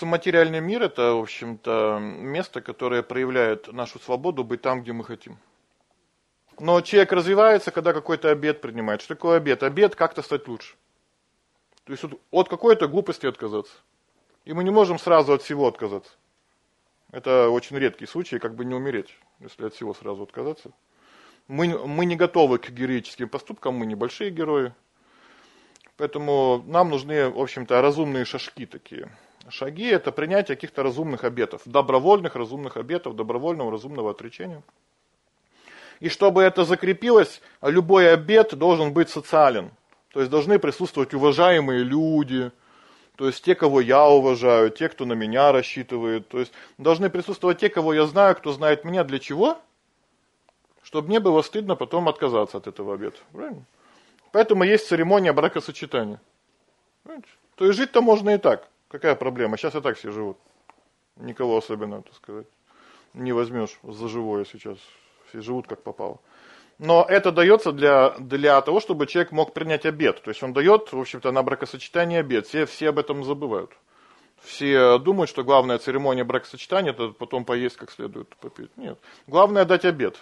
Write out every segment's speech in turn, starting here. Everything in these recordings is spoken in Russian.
наш материальный мир это, в общем-то, место, которое проявляет нашу свободу быть там, где мы хотим. Но человек развивается, когда какой-то обед принимает. Что такое обед? Обед как-то стать лучше. То есть от какой-то глупости отказаться. И мы не можем сразу от всего отказаться. Это очень редкий случай, как бы не умереть, если от всего сразу отказаться. Мы, мы не готовы к героическим поступкам, мы небольшие герои. Поэтому нам нужны, в общем-то, разумные шажки такие. Шаги – это принятие каких-то разумных обетов, добровольных разумных обетов, добровольного разумного отречения. И чтобы это закрепилось, любой обет должен быть социален. То есть должны присутствовать уважаемые люди, то есть те, кого я уважаю, те, кто на меня рассчитывает. То есть должны присутствовать те, кого я знаю, кто знает меня. Для чего? Чтобы мне было стыдно потом отказаться от этого обета. Правильно? Поэтому есть церемония бракосочетания. Понимаете? То есть жить-то можно и так. Какая проблема? Сейчас и так все живут. Никого особенно, так сказать, не возьмешь за живое сейчас. Все живут как попало. Но это дается для, для того, чтобы человек мог принять обед. То есть он дает, в общем-то, на бракосочетание обед. Все, все об этом забывают. Все думают, что главная церемония бракосочетания это потом поесть как следует, попить. Нет. Главное дать обед.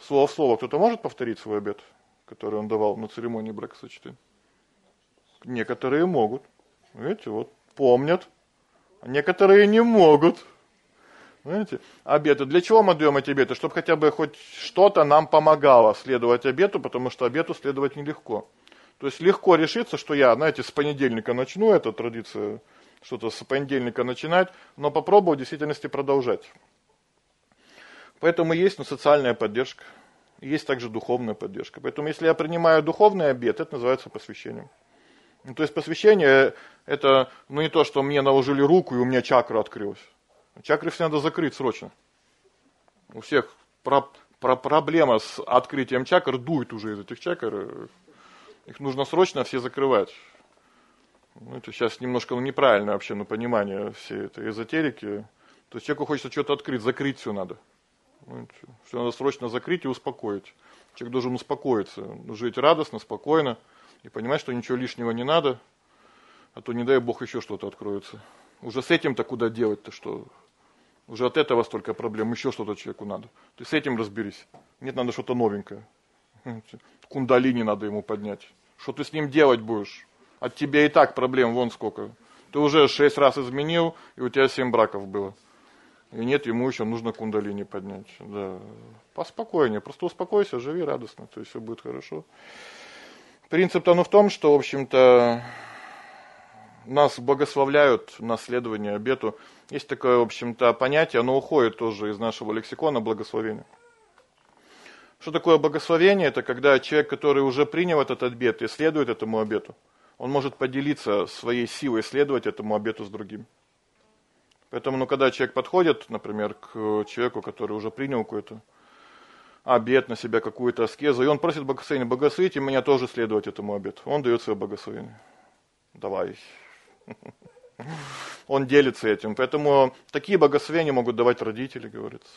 Слово в слово. Кто-то может повторить свой обед, который он давал на церемонии бракосочетания? Некоторые могут. Видите, вот помнят. Некоторые не могут. Понимаете? Обеты. Для чего мы даем эти обеты? Чтобы хотя бы хоть что-то нам помогало следовать обету, потому что обету следовать нелегко. То есть легко решиться, что я, знаете, с понедельника начну, это традиция, что-то с понедельника начинать, но попробую в действительности продолжать. Поэтому есть ну, социальная поддержка, есть также духовная поддержка. Поэтому если я принимаю духовный обет, это называется посвящением. Ну, то есть посвящение это ну, не то, что мне наложили руку и у меня чакра открылась. Чакры все надо закрыть срочно. У всех про, про проблема с открытием чакр дует уже из этих чакр. Их нужно срочно все закрывать. Ну, это сейчас немножко ну, неправильное вообще ну, понимание всей этой эзотерики. То есть человеку хочется что-то открыть, закрыть все надо. Ну, все надо срочно закрыть и успокоить. Человек должен успокоиться, жить радостно, спокойно и понимать, что ничего лишнего не надо, а то не дай бог еще что-то откроется. Уже с этим-то куда делать-то, что уже от этого столько проблем, еще что-то человеку надо. Ты с этим разберись. Нет, надо что-то новенькое. Кундалини надо ему поднять. Что ты с ним делать будешь? От тебя и так проблем вон сколько. Ты уже шесть раз изменил, и у тебя семь браков было. И нет, ему еще нужно кундалини поднять. Да. Поспокойнее, просто успокойся, живи радостно, то есть все будет хорошо. Принцип-то ну в том, что, в общем-то, нас благословляют на следование обету. Есть такое, в общем-то, понятие, оно уходит тоже из нашего лексикона благословения. Что такое благословение? Это когда человек, который уже принял этот обет и следует этому обету, он может поделиться своей силой следовать этому обету с другим. Поэтому, ну, когда человек подходит, например, к человеку, который уже принял какой-то обет на себя, какую-то аскезу, и он просит благословения, благословите меня тоже следовать этому обету. Он дает свое благословение. Давай, он делится этим. Поэтому такие благословения могут давать родители, говорится.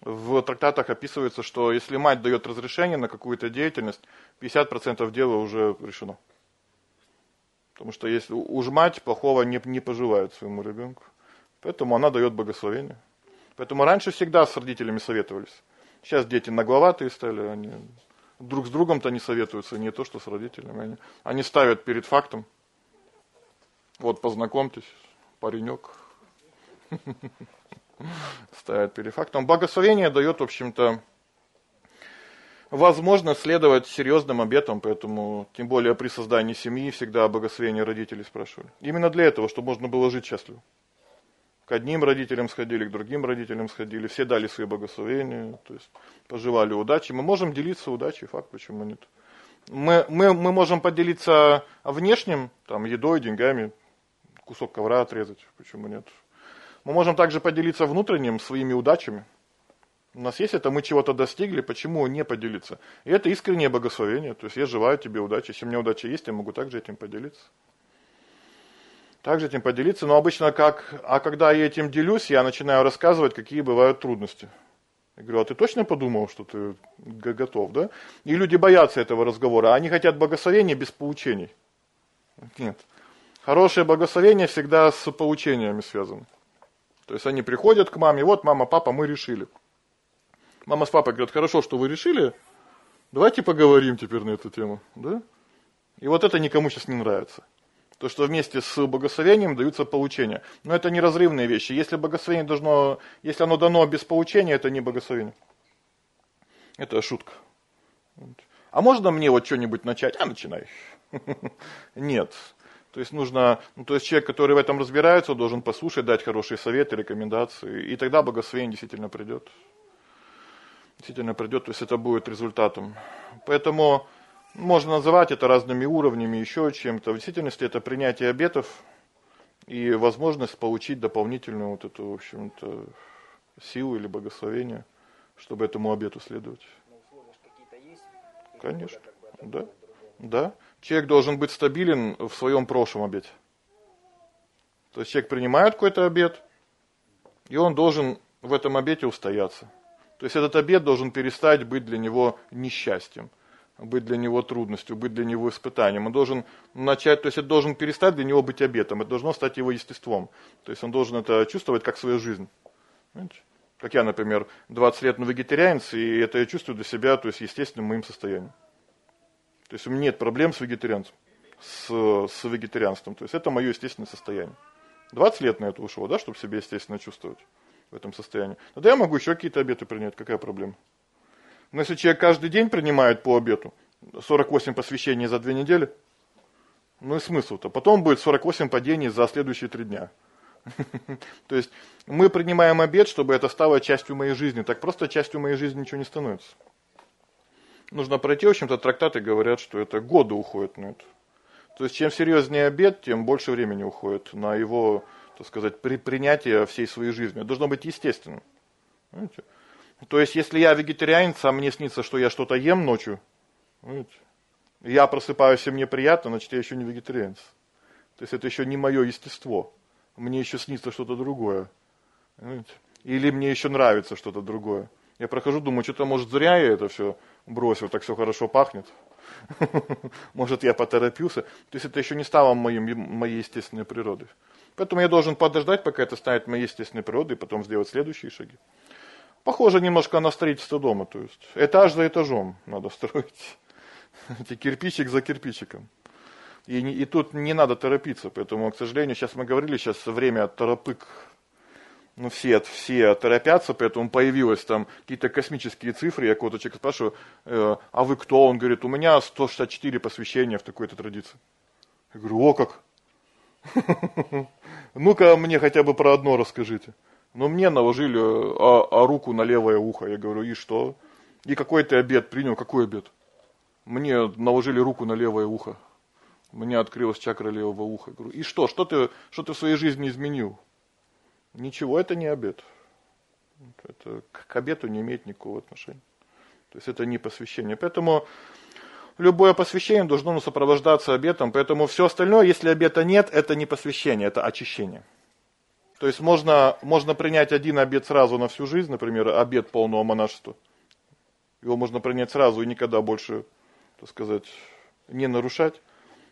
В трактатах описывается, что если мать дает разрешение на какую-то деятельность, 50% дела уже решено. Потому что если уж мать плохого не, не пожелает своему ребенку. Поэтому она дает благословение. Поэтому раньше всегда с родителями советовались. Сейчас дети нагловатые стали, они друг с другом-то не советуются, не то что с родителями. Они, они ставят перед фактом, вот познакомьтесь, паренек. Ставят перед фактом. Благословение дает, в общем-то, возможность следовать серьезным обетам, поэтому, тем более при создании семьи, всегда о благословении родителей спрашивали. Именно для этого, чтобы можно было жить счастливо. К одним родителям сходили, к другим родителям сходили, все дали свои благословения, то есть пожелали удачи. Мы можем делиться удачей, факт, почему нет. Мы, мы, мы можем поделиться внешним, там, едой, деньгами, кусок ковра отрезать, почему нет. Мы можем также поделиться внутренним своими удачами. У нас есть это, мы чего-то достигли, почему не поделиться? И это искреннее благословение, то есть я желаю тебе удачи, если у меня удача есть, я могу также этим поделиться. Также этим поделиться, но обычно как, а когда я этим делюсь, я начинаю рассказывать, какие бывают трудности. Я говорю, а ты точно подумал, что ты готов, да? И люди боятся этого разговора, они хотят благословения без поучений. Нет. Хорошее благословение всегда с поучениями связано. То есть они приходят к маме, вот мама, папа, мы решили. Мама с папой говорят, хорошо, что вы решили, давайте поговорим теперь на эту тему. Да? И вот это никому сейчас не нравится. То, что вместе с благословением даются поучения. Но это неразрывные вещи. Если благословение должно, если оно дано без поучения, это не благословение. Это шутка. А можно мне вот что-нибудь начать? А, начинай. Нет. То есть нужно, ну, то есть человек, который в этом разбирается, должен послушать, дать хорошие советы, рекомендации, и тогда благословение действительно придет. Действительно придет, то есть это будет результатом. Поэтому можно называть это разными уровнями, еще чем-то. В действительности это принятие обетов и возможность получить дополнительную вот эту, в общем-то, силу или благословение, чтобы этому обету следовать. Конечно, да, да. Человек должен быть стабилен в своем прошлом обете. То есть человек принимает какой-то обет, и он должен в этом обете устояться. То есть этот обет должен перестать быть для него несчастьем, быть для него трудностью, быть для него испытанием. Он должен начать, то есть это должен перестать для него быть обетом, это должно стать его естеством. То есть он должен это чувствовать как свою жизнь. Понимаете? Как я, например, 20 лет на вегетарианец, и это я чувствую для себя, то есть естественным моим состоянием. То есть у меня нет проблем с вегетарианцем, с, с вегетарианством. То есть это мое естественное состояние. 20 лет на это ушло, да, чтобы себя естественно чувствовать в этом состоянии. Тогда я могу еще какие-то обеты принять, какая проблема? Но если человек каждый день принимает по обету, 48 посвящений за две недели, ну и смысл-то. Потом будет 48 падений за следующие три дня. То есть мы принимаем обед, чтобы это стало частью моей жизни. Так просто частью моей жизни ничего не становится. Нужно пройти, в общем-то, трактаты говорят, что это годы уходят на это. То есть чем серьезнее обед, тем больше времени уходит на его, так сказать, при принятие всей своей жизни. Это должно быть естественным. Понимаете? То есть если я вегетарианец, а мне снится, что я что-то ем ночью, понимаете? я просыпаюсь, и мне приятно, значит, я еще не вегетарианец. То есть это еще не мое естество мне еще снится что-то другое. Или мне еще нравится что-то другое. Я прохожу, думаю, что-то, может, зря я это все бросил, так все хорошо пахнет. Может, я поторопился. То есть это еще не стало моим, моей естественной природой. Поэтому я должен подождать, пока это станет моей естественной природой, и потом сделать следующие шаги. Похоже немножко на строительство дома. То есть этаж за этажом надо строить. Кирпичик за кирпичиком. И, и тут не надо торопиться, поэтому, к сожалению, сейчас мы говорили, сейчас время торопык, ну все, все торопятся, поэтому появилось там какие-то космические цифры, я кого-то человека спрашиваю, э, а вы кто? Он говорит, у меня 164 посвящения в такой-то традиции. Я говорю, о как! Ну-ка мне хотя бы про одно расскажите. Но мне наложили а, а руку на левое ухо. Я говорю, и что? И какой ты обед принял? Какой обед? Мне наложили руку на левое ухо. Меня открылась чакра левого уха. Говорю, и что? Что ты, что ты в своей жизни изменил? Ничего, это не обед. Это к обету не имеет никакого отношения. То есть это не посвящение. Поэтому любое посвящение должно сопровождаться обетом. Поэтому все остальное, если обета нет, это не посвящение, это очищение. То есть можно, можно принять один обет сразу на всю жизнь, например, обет полного монашества. Его можно принять сразу и никогда больше, так сказать, не нарушать.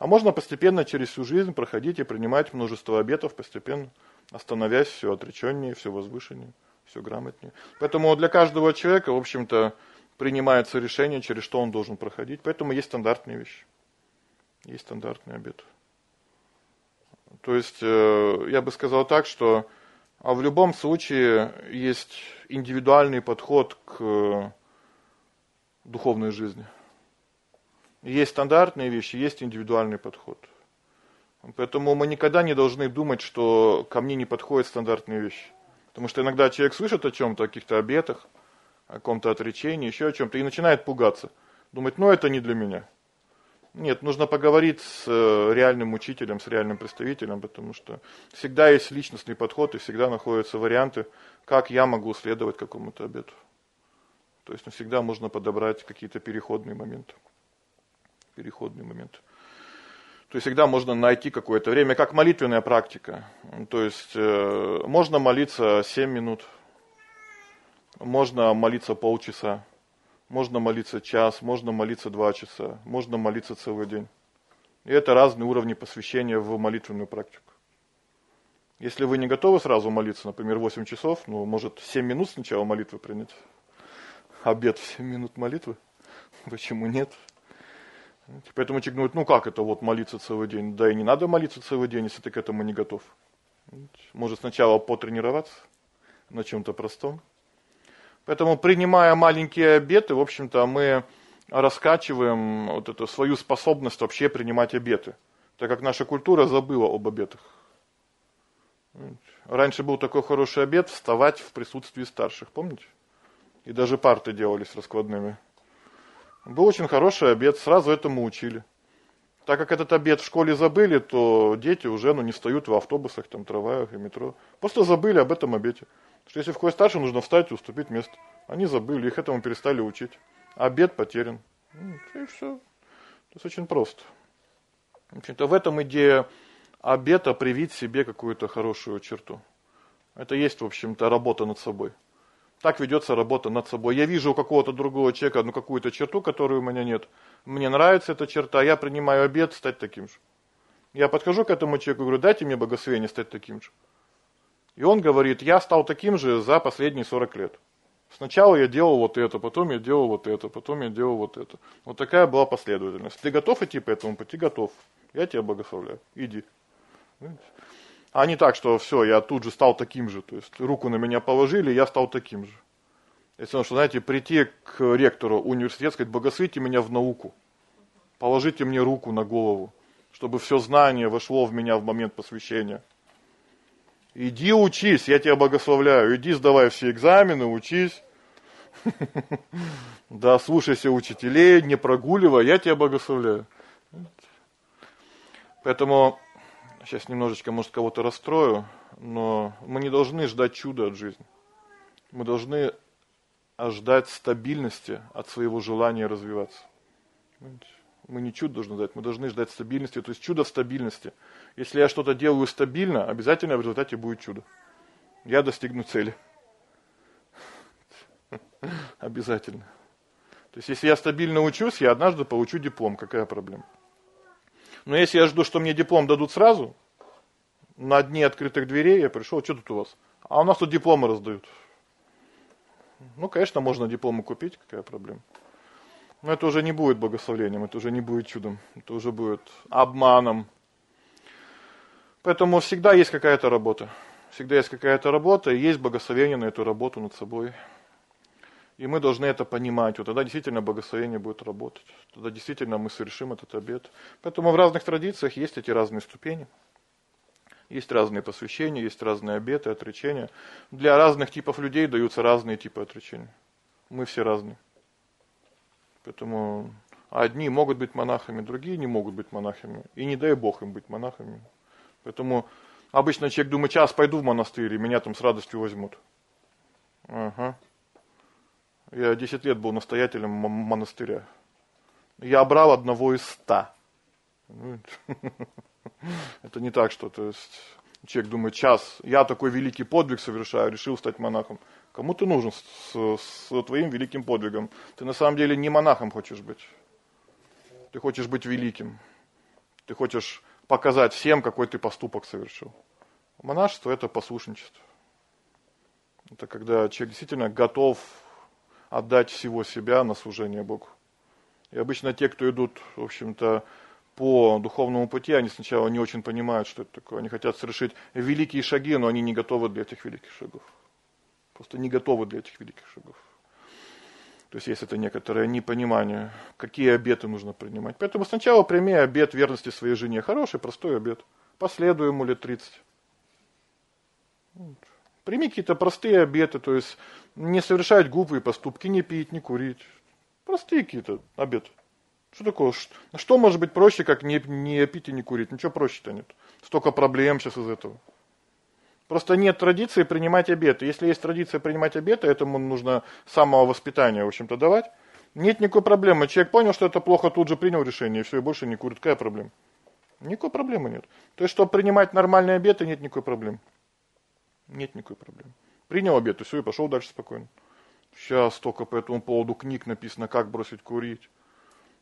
А можно постепенно через всю жизнь проходить и принимать множество обетов, постепенно остановясь все отреченнее, все возвышеннее, все грамотнее. Поэтому для каждого человека, в общем-то, принимается решение, через что он должен проходить. Поэтому есть стандартные вещи. Есть стандартный обет. То есть, э, я бы сказал так, что а в любом случае есть индивидуальный подход к духовной жизни. Есть стандартные вещи, есть индивидуальный подход. Поэтому мы никогда не должны думать, что ко мне не подходят стандартные вещи. Потому что иногда человек слышит о чем-то, о каких-то обетах, о каком-то отречении, еще о чем-то, и начинает пугаться. Думать, ну это не для меня. Нет, нужно поговорить с э, реальным учителем, с реальным представителем, потому что всегда есть личностный подход и всегда находятся варианты, как я могу следовать какому-то обету. То есть всегда можно подобрать какие-то переходные моменты переходный момент. То есть всегда можно найти какое-то время, как молитвенная практика. То есть э, можно молиться 7 минут, можно молиться полчаса, можно молиться час, можно молиться 2 часа, можно молиться целый день. И это разные уровни посвящения в молитвенную практику. Если вы не готовы сразу молиться, например, 8 часов, ну, может, 7 минут сначала молитвы принять. Обед в 7 минут молитвы. Почему нет? Поэтому человек говорит, ну как это вот молиться целый день? Да и не надо молиться целый день, если ты к этому не готов. Может сначала потренироваться на чем-то простом. Поэтому, принимая маленькие обеты, в общем-то, мы раскачиваем вот эту свою способность вообще принимать обеты. Так как наша культура забыла об обетах. Раньше был такой хороший обед вставать в присутствии старших, помните? И даже парты делались раскладными. Был очень хороший обед, сразу этому учили. Так как этот обед в школе забыли, то дети уже ну, не встают в автобусах, там, трамваях и метро. Просто забыли об этом обете. Что если входит старший, нужно встать и уступить место. Они забыли, их этому перестали учить. Обед потерян. Ну, и все. То есть очень просто. В общем-то, в этом идея обета привить себе какую-то хорошую черту. Это есть, в общем-то, работа над собой. Так ведется работа над собой. Я вижу у какого-то другого человека ну, какую-то черту, которую у меня нет. Мне нравится эта черта, я принимаю обет стать таким же. Я подхожу к этому человеку и говорю, дайте мне благословение стать таким же. И он говорит, я стал таким же за последние 40 лет. Сначала я делал вот это, потом я делал вот это, потом я делал вот это. Вот такая была последовательность. Ты готов идти по этому пути? Готов. Я тебя благословляю. Иди. А не так, что все, я тут же стал таким же. То есть руку на меня положили, я стал таким же. Если что, знаете, прийти к ректору университета, сказать, благословите меня в науку. Положите мне руку на голову, чтобы все знание вошло в меня в момент посвящения. Иди учись, я тебя благословляю. Иди сдавай все экзамены, учись. Да, слушайся учителей, не прогуливай, я тебя благословляю. Поэтому сейчас немножечко, может, кого-то расстрою, но мы не должны ждать чуда от жизни. Мы должны ждать стабильности от своего желания развиваться. Мы не чудо должны ждать, мы должны ждать стабильности, то есть чудо в стабильности. Если я что-то делаю стабильно, обязательно в результате будет чудо. Я достигну цели. Обязательно. То есть, если я стабильно учусь, я однажды получу диплом. Какая проблема? Но если я жду, что мне диплом дадут сразу, на дне открытых дверей я пришел, что тут у вас? А у нас тут дипломы раздают. Ну, конечно, можно дипломы купить, какая проблема. Но это уже не будет благословением, это уже не будет чудом, это уже будет обманом. Поэтому всегда есть какая-то работа. Всегда есть какая-то работа, и есть благословение на эту работу над собой. И мы должны это понимать. Вот тогда действительно благословение будет работать. Тогда действительно мы совершим этот обет. Поэтому в разных традициях есть эти разные ступени. Есть разные посвящения, есть разные обеты, отречения. Для разных типов людей даются разные типы отречения. Мы все разные. Поэтому одни могут быть монахами, другие не могут быть монахами. И не дай Бог им быть монахами. Поэтому обычно человек думает, сейчас пойду в монастырь, и меня там с радостью возьмут. Ага. Я 10 лет был настоятелем монастыря. Я брал одного из ста. Это не так, что то есть человек думает, час, я такой великий подвиг совершаю, решил стать монахом. Кому ты нужен с, с твоим великим подвигом? Ты на самом деле не монахом хочешь быть. Ты хочешь быть великим. Ты хочешь показать всем, какой ты поступок совершил. Монашество – это послушничество. Это когда человек действительно готов отдать всего себя на служение Богу. И обычно те, кто идут, в общем-то, по духовному пути, они сначала не очень понимают, что это такое. Они хотят совершить великие шаги, но они не готовы для этих великих шагов. Просто не готовы для этих великих шагов. То есть есть это некоторое непонимание, какие обеты нужно принимать. Поэтому сначала прими обет верности своей жене. Хороший, простой обет. Последуй ему лет 30. Прими какие-то простые обеты, то есть не совершать глупые поступки, не пить, не курить. Простые какие-то обеты. Что такое? Что может быть проще, как не, не пить и не курить? Ничего проще-то нет. Столько проблем сейчас из этого. Просто нет традиции принимать обеты. Если есть традиция принимать обеты, этому нужно самого воспитания, в общем-то, давать. Нет никакой проблемы. Человек понял, что это плохо, тут же принял решение, и все, и больше не курит. Какая проблема? Никакой проблемы нет. То есть, чтобы принимать нормальные обеты, нет никакой проблемы. Нет никакой проблемы. Принял обет, и все, и пошел дальше спокойно. Сейчас только по этому поводу книг написано, как бросить курить.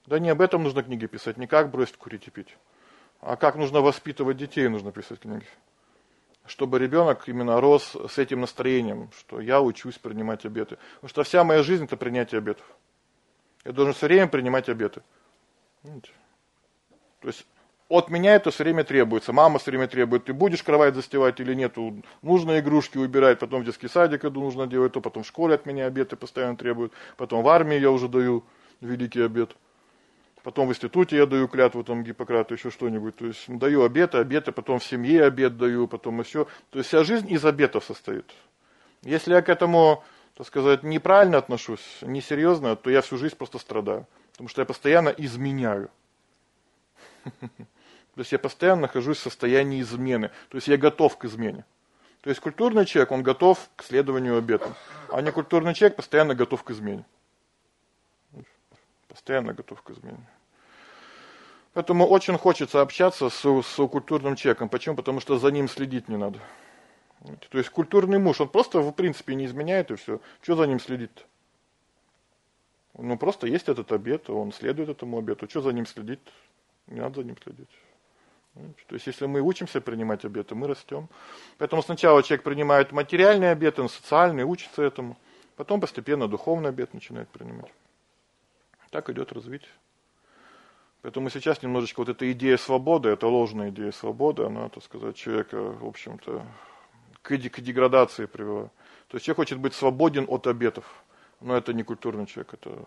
Да не об этом нужно книги писать, не как бросить курить и пить, а как нужно воспитывать детей, нужно писать книги. Чтобы ребенок именно рос с этим настроением, что я учусь принимать обеты. Потому что вся моя жизнь это принятие обетов. Я должен все время принимать обеты. То есть от меня это все время требуется. Мама все время требует, ты будешь кровать застилать или нет, нужно игрушки убирать, потом в детский садик иду, нужно делать то, потом в школе от меня обеты постоянно требуют, потом в армии я уже даю великий обет. Потом в институте я даю клятву там Гиппократу, еще что-нибудь. То есть даю обеты, обеты, потом в семье обет даю, потом еще. То есть вся жизнь из обетов состоит. Если я к этому, так сказать, неправильно отношусь, несерьезно, то я всю жизнь просто страдаю. Потому что я постоянно изменяю. То есть я постоянно нахожусь в состоянии измены. То есть я готов к измене. То есть культурный человек, он готов к следованию обетам. А не культурный человек постоянно готов к измене. Постоянно готов к измене. Поэтому очень хочется общаться с, с культурным человеком. Почему? Потому что за ним следить не надо. То есть культурный муж, он просто в принципе не изменяет и все. Что за ним следить? -то? Ну просто есть этот обет, он следует этому обету. Что за ним следить? Не надо за ним следить. То есть, если мы учимся принимать обеты, мы растем. Поэтому сначала человек принимает материальный обет, он социальный, учится этому. Потом постепенно духовный обет начинает принимать. Так идет развитие. Поэтому сейчас немножечко вот эта идея свободы, это ложная идея свободы, она, так сказать, человека, в общем-то, к, к деградации привела. То есть человек хочет быть свободен от обетов. Но это не культурный человек, это,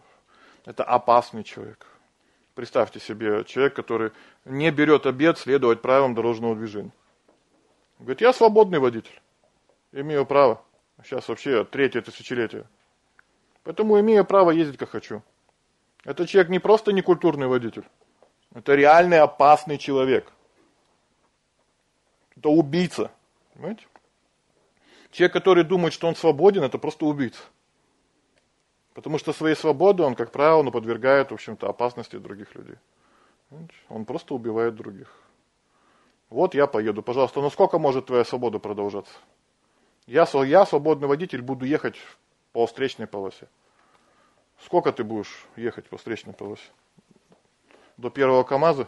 это опасный человек. Представьте себе человек, который не берет обед следовать правилам дорожного движения. Говорит, я свободный водитель, имею право. Сейчас вообще третье тысячелетие. Поэтому имею право ездить как хочу. Этот человек не просто некультурный водитель. Это реальный опасный человек. Это убийца. Понимаете? Человек, который думает, что он свободен, это просто убийца. Потому что своей свободой он, как правило, подвергает, в общем-то, опасности других людей. Он просто убивает других. Вот я поеду, пожалуйста, ну сколько может твоя свобода продолжаться? Я, я свободный водитель, буду ехать по встречной полосе. Сколько ты будешь ехать по встречной полосе? До первого КАМАЗа?